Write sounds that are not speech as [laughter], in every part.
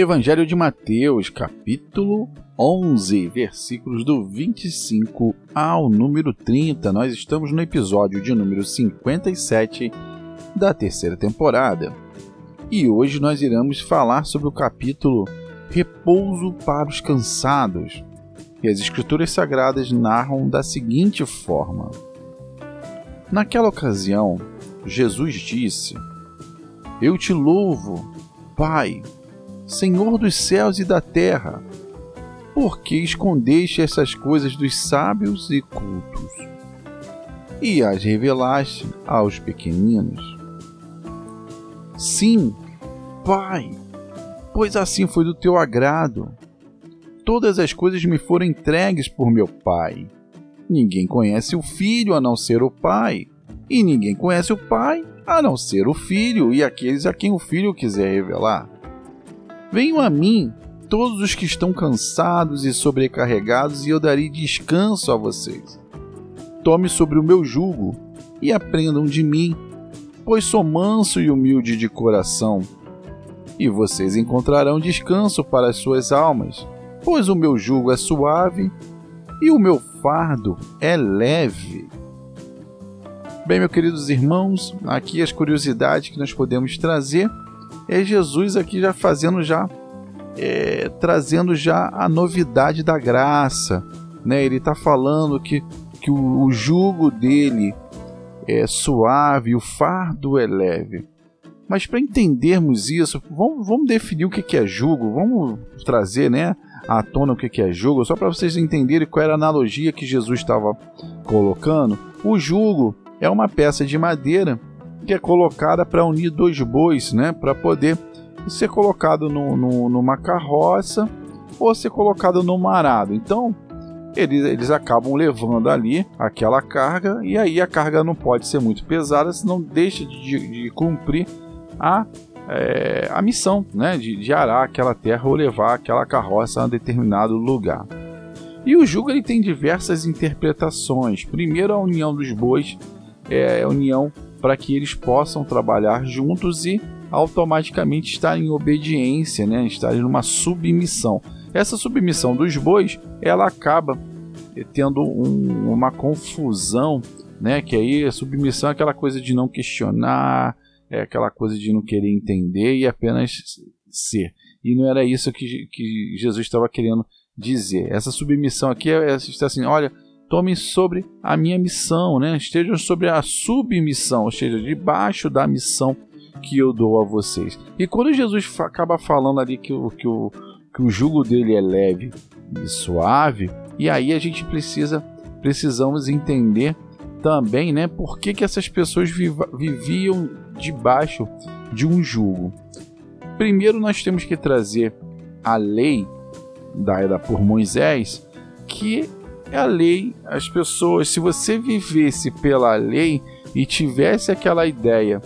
Evangelho de Mateus, capítulo 11, versículos do 25 ao número 30. Nós estamos no episódio de número 57 da terceira temporada. E hoje nós iremos falar sobre o capítulo Repouso para os Cansados. E as Escrituras Sagradas narram da seguinte forma: Naquela ocasião, Jesus disse: Eu te louvo, Pai, Senhor dos céus e da terra, porque escondeste essas coisas dos sábios e cultos e as revelaste aos pequeninos. Sim, Pai, pois assim foi do teu agrado. Todas as coisas me foram entregues por meu Pai. Ninguém conhece o Filho a não ser o Pai, e ninguém conhece o Pai a não ser o Filho e aqueles a quem o Filho quiser revelar. Venham a mim todos os que estão cansados e sobrecarregados, e eu darei descanso a vocês. Tome sobre o meu jugo e aprendam de mim, pois sou manso e humilde de coração. E vocês encontrarão descanso para as suas almas, pois o meu jugo é suave e o meu fardo é leve. Bem, meus queridos irmãos, aqui as curiosidades que nós podemos trazer é Jesus aqui já fazendo já é, trazendo já a novidade da graça, né? Ele está falando que, que o, o jugo dele é suave, o fardo é leve. Mas para entendermos isso, vamos, vamos definir o que, é jugo, vamos trazer, né? à tona o que é jugo, só para vocês entenderem qual era a analogia que Jesus estava colocando. O jugo é uma peça de madeira que é colocada para unir dois bois, né, para poder ser colocado no, no, numa carroça ou ser colocado no arado. Então, eles, eles acabam levando ali aquela carga e aí a carga não pode ser muito pesada, senão deixa de, de cumprir a, é, a missão né, de, de arar aquela terra ou levar aquela carroça a um determinado lugar. E o jugo ele tem diversas interpretações. Primeiro, a união dos bois é a união para que eles possam trabalhar juntos e automaticamente estar em obediência, né? estarem numa submissão. Essa submissão dos bois, ela acaba tendo um, uma confusão, né? Que aí a submissão é aquela coisa de não questionar, é aquela coisa de não querer entender e apenas ser. E não era isso que, que Jesus estava querendo dizer. Essa submissão aqui é, é assim, olha, tomem sobre a minha missão, né? estejam sobre a submissão, ou seja, debaixo da missão que eu dou a vocês. E quando Jesus acaba falando ali que o, que o, que o jugo dele é leve e suave, e aí a gente precisa precisamos entender também, né, por que, que essas pessoas viviam debaixo de um jugo. Primeiro nós temos que trazer a lei dada por Moisés, que é a lei, as pessoas, se você vivesse pela lei e tivesse aquela ideia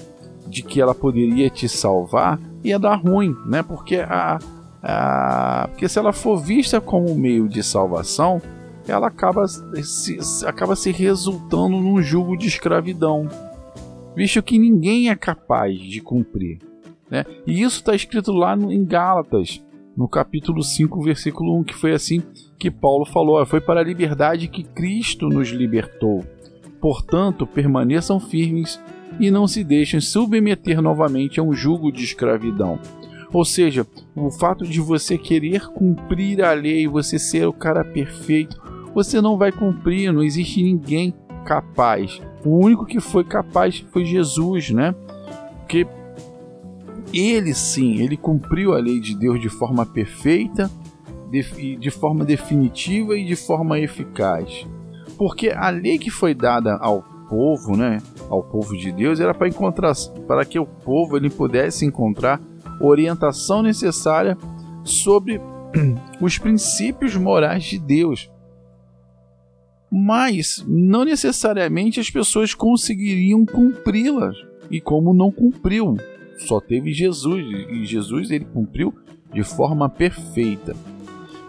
de que ela poderia te salvar, ia dar ruim, né? Porque a, a porque se ela for vista como meio de salvação, ela acaba se, acaba se resultando num jugo de escravidão, visto que ninguém é capaz de cumprir. Né? E isso está escrito lá em Gálatas, no capítulo 5, versículo 1, que foi assim que Paulo falou: foi para a liberdade que Cristo nos libertou. Portanto, permaneçam firmes e não se deixem submeter novamente a um jugo de escravidão. Ou seja, o fato de você querer cumprir a lei, você ser o cara perfeito, você não vai cumprir, não existe ninguém capaz. O único que foi capaz foi Jesus, né? Porque ele sim, ele cumpriu a lei de Deus de forma perfeita, de, de forma definitiva e de forma eficaz. Porque a lei que foi dada ao povo, né, ao povo de Deus, era para encontrar, para que o povo ele pudesse encontrar orientação necessária sobre [clears throat] os princípios morais de Deus. Mas não necessariamente as pessoas conseguiriam cumpri-las. E como não cumpriu, só teve Jesus e Jesus ele cumpriu de forma perfeita.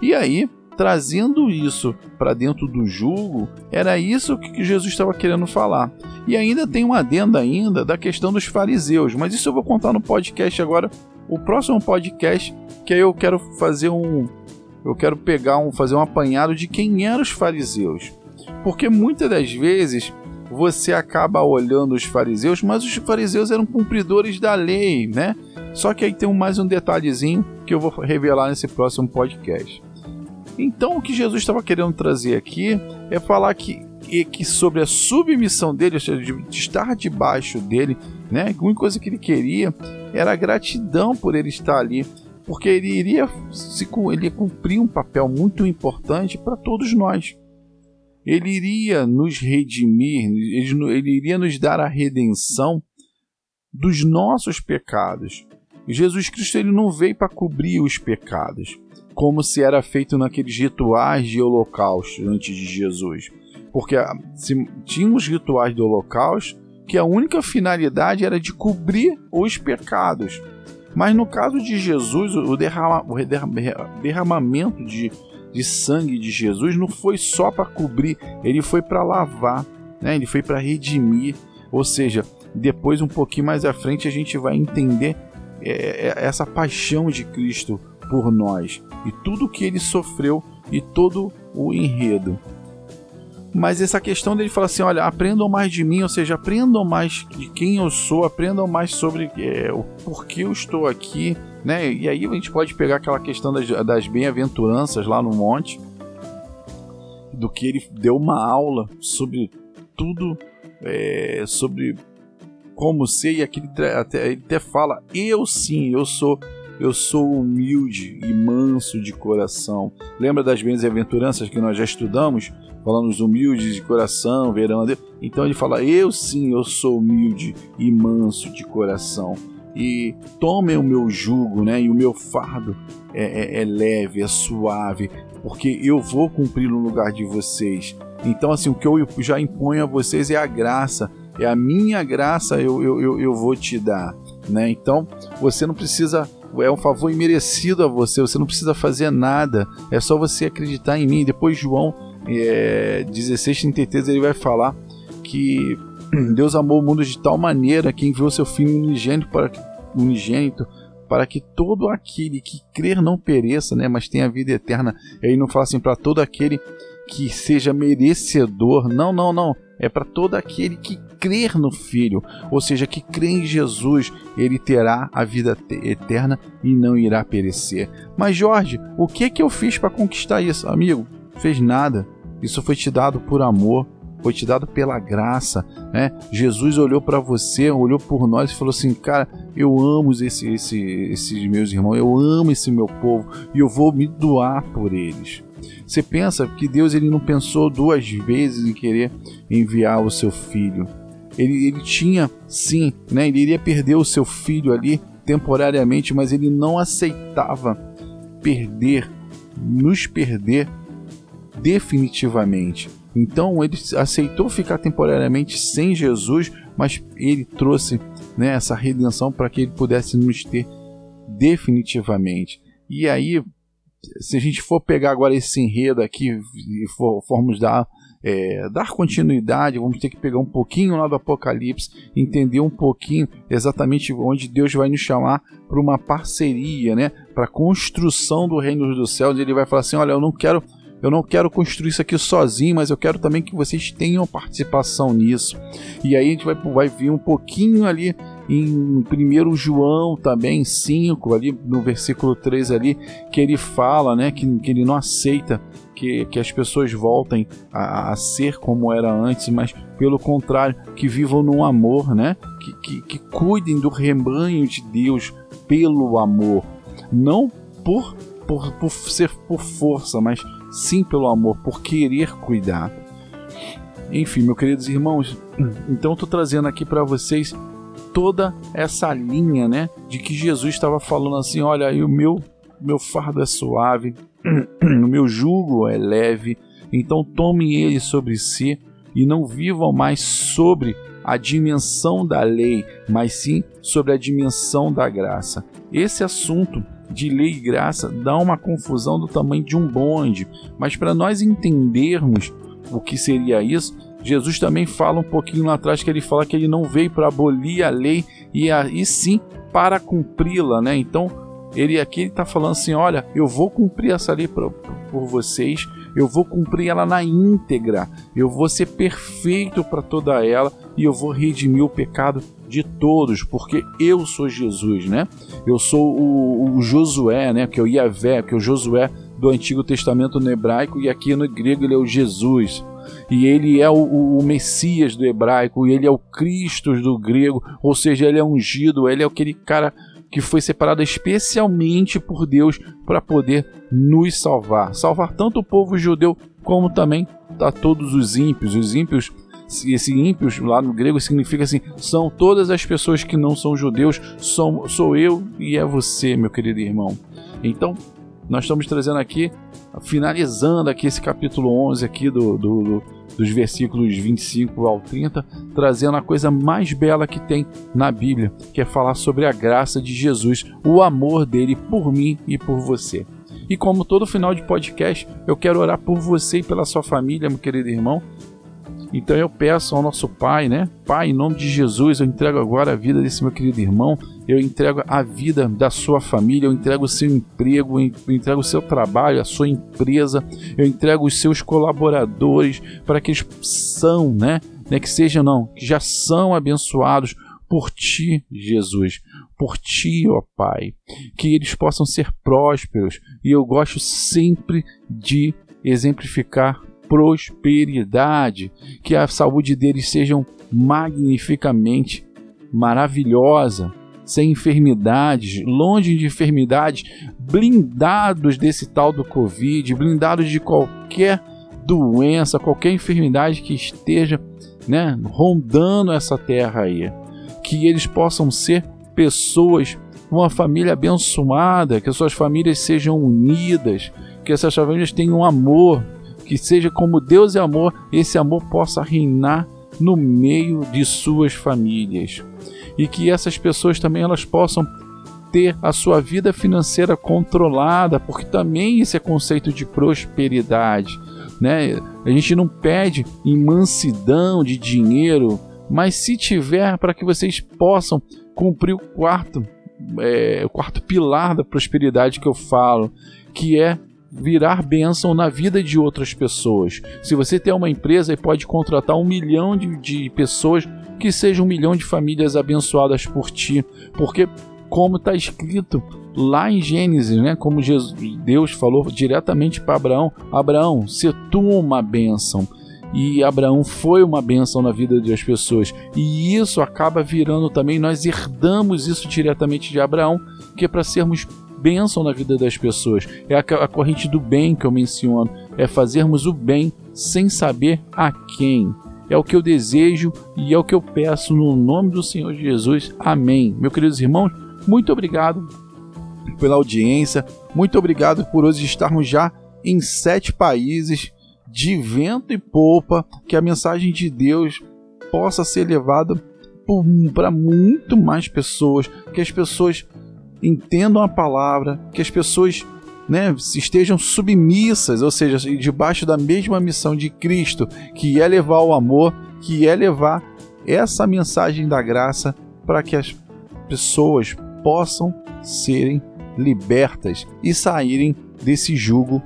E aí, trazendo isso para dentro do julgo, era isso que Jesus estava querendo falar. E ainda tem um adendo ainda da questão dos fariseus, mas isso eu vou contar no podcast agora o próximo podcast que aí eu quero fazer um eu quero pegar um fazer um apanhado de quem eram os fariseus. Porque muitas das vezes você acaba olhando os fariseus, mas os fariseus eram cumpridores da lei, né? Só que aí tem mais um detalhezinho que eu vou revelar nesse próximo podcast. Então, o que Jesus estava querendo trazer aqui é falar que, que sobre a submissão dele, ou seja, de estar debaixo dele, né? A única coisa que ele queria era a gratidão por ele estar ali, porque ele iria, se, ele cumprir um papel muito importante para todos nós. Ele iria nos redimir, ele, ele iria nos dar a redenção dos nossos pecados. Jesus Cristo ele não veio para cobrir os pecados, como se era feito naqueles rituais de holocausto antes de Jesus. Porque ah, se, tinha os rituais do holocausto que a única finalidade era de cobrir os pecados. Mas no caso de Jesus, o, derrama, o derramamento de, de sangue de Jesus não foi só para cobrir, ele foi para lavar, né? ele foi para redimir. Ou seja, depois, um pouquinho mais à frente, a gente vai entender é, é, essa paixão de Cristo por nós e tudo que ele sofreu e todo o enredo. Mas essa questão dele falar assim: olha, aprendam mais de mim, ou seja, aprendam mais de quem eu sou, aprendam mais sobre é, o porquê eu estou aqui, né? E aí a gente pode pegar aquela questão das, das bem-aventuranças lá no monte, do que ele deu uma aula sobre tudo, é, sobre como ser, e aqui ele até, ele até fala: eu sim, eu sou eu sou humilde e manso de coração. Lembra das bem-aventuranças que nós já estudamos? falando os humildes de coração, verão a Deus. Então ele fala: Eu sim, eu sou humilde e manso de coração. E tomem o meu jugo, né? E o meu fardo é, é, é leve, é suave, porque eu vou cumprir no lugar de vocês. Então, assim, o que eu já imponho a vocês é a graça, é a minha graça eu, eu, eu, eu vou te dar, né? Então, você não precisa é um favor imerecido a você, você não precisa fazer nada, é só você acreditar em mim. Depois João é, 16:33 ele vai falar que [clears throat] Deus amou o mundo de tal maneira que enviou seu Filho unigênito para que, unigênito para que todo aquele que crer não pereça, né, mas tenha vida eterna. E aí não fala assim para todo aquele que seja merecedor. Não, não, não. É para todo aquele que crer no Filho, ou seja, que crê em Jesus, ele terá a vida eterna e não irá perecer. Mas Jorge, o que que eu fiz para conquistar isso, amigo? Fez nada. Isso foi te dado por amor, foi te dado pela graça, né? Jesus olhou para você, olhou por nós e falou assim: "Cara, eu amo esse, esse, esses meus irmãos, eu amo esse meu povo e eu vou me doar por eles." Você pensa que Deus ele não pensou duas vezes em querer enviar o seu filho. Ele, ele tinha, sim, né? Ele iria perder o seu filho ali temporariamente, mas ele não aceitava perder, nos perder definitivamente. Então ele aceitou ficar temporariamente sem Jesus, mas ele trouxe né, essa redenção para que ele pudesse nos ter definitivamente. E aí, se a gente for pegar agora esse enredo aqui e for, formos dar, é, dar continuidade, vamos ter que pegar um pouquinho lá do Apocalipse, entender um pouquinho exatamente onde Deus vai nos chamar para uma parceria, né, para a construção do reino dos céus. Ele vai falar assim: olha, eu não quero eu não quero construir isso aqui sozinho, mas eu quero também que vocês tenham participação nisso. E aí a gente vai, vai vir um pouquinho ali em 1 João também, 5, ali no versículo 3 ali, que ele fala né, que, que ele não aceita que, que as pessoas voltem a, a, ser como era antes, mas pelo contrário, que vivam no amor, né? Que, que, que cuidem do rebanho de Deus pelo amor, não por, por, por ser por força, mas sim pelo amor, por querer cuidar. Enfim, meus queridos irmãos, então estou trazendo aqui para vocês toda essa linha, né, de que Jesus estava falando assim, olha, aí o meu meu fardo é suave, [clears throat] o meu jugo é leve, então tomem ele sobre si e não vivam mais sobre a dimensão da lei, mas sim sobre a dimensão da graça. Esse assunto de lei e graça dá uma confusão do tamanho de um bonde, mas para nós entendermos o que seria isso, Jesus também fala um pouquinho lá atrás que ele fala que ele não veio para abolir a lei e, a, e sim para cumpri-la, né? Então, ele aqui está falando assim: olha, eu vou cumprir essa lei por, por vocês, eu vou cumprir ela na íntegra, eu vou ser perfeito para toda ela e eu vou redimir o pecado de todos, porque eu sou Jesus, né? Eu sou o, o Josué, né? Que é o Iavé, que é o Josué do Antigo Testamento no hebraico e aqui no grego ele é o Jesus. E ele é o, o Messias do hebraico, e ele é o Cristo do grego, ou seja, ele é ungido, ele é aquele cara que foi separado especialmente por Deus para poder nos salvar. Salvar tanto o povo judeu como também a todos os ímpios. Os ímpios, esse ímpios lá no grego significa assim: são todas as pessoas que não são judeus, sou, sou eu e é você, meu querido irmão. Então, nós estamos trazendo aqui, finalizando aqui esse capítulo 11 aqui do, do, do dos versículos 25 ao 30, trazendo a coisa mais bela que tem na Bíblia, que é falar sobre a graça de Jesus, o amor dele por mim e por você. E como todo final de podcast, eu quero orar por você e pela sua família, meu querido irmão, então eu peço ao nosso Pai, né? Pai, em nome de Jesus, eu entrego agora a vida desse meu querido irmão, eu entrego a vida da sua família, eu entrego o seu emprego, eu entrego o seu trabalho, a sua empresa, eu entrego os seus colaboradores para que eles são, né? né que sejam não, que já são abençoados por ti, Jesus, por ti, ó Pai, que eles possam ser prósperos. E eu gosto sempre de exemplificar prosperidade, que a saúde deles seja magnificamente maravilhosa, sem enfermidades, longe de enfermidades, blindados desse tal do Covid, blindados de qualquer doença, qualquer enfermidade que esteja né, rondando essa terra aí. Que eles possam ser pessoas, uma família abençoada, que as suas famílias sejam unidas, que essas famílias tenham amor, que seja como Deus é amor, esse amor possa reinar no meio de suas famílias. E que essas pessoas também elas possam ter a sua vida financeira controlada, porque também esse é conceito de prosperidade, né? A gente não pede em mansidão de dinheiro, mas se tiver para que vocês possam cumprir o quarto, é, o quarto pilar da prosperidade que eu falo, que é virar bênção na vida de outras pessoas. Se você tem uma empresa e pode contratar um milhão de, de pessoas, que seja um milhão de famílias abençoadas por ti, porque como está escrito lá em Gênesis, né? Como Jesus, Deus falou diretamente para Abraão: Abraão, se tu uma bênção. E Abraão foi uma bênção na vida das pessoas. E isso acaba virando também, nós herdamos isso diretamente de Abraão, que é para sermos bênção na vida das pessoas. É a, corrente do bem que eu menciono. É fazermos o bem sem saber a quem. É o que eu desejo e é o que eu peço no nome do Senhor Jesus. Amém. Meus queridos irmãos, muito obrigado pela audiência. Muito obrigado por hoje estarmos já em sete países de vento e polpa. Que a mensagem de Deus possa ser levada para muito mais pessoas. Que as pessoas entendam a palavra, que as pessoas né, estejam submissas, ou seja, debaixo da mesma missão de Cristo, que é levar o amor, que é levar essa mensagem da graça para que as pessoas possam serem libertas e saírem desse jugo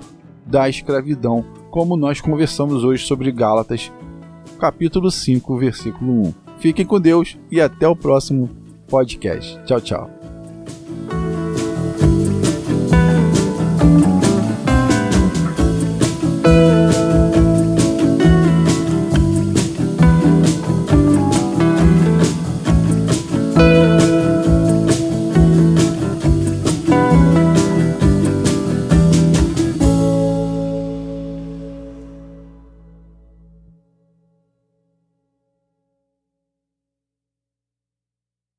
da escravidão, como nós conversamos hoje sobre Gálatas, capítulo 5, versículo 1. Fiquem com Deus e até o próximo podcast. Tchau, tchau.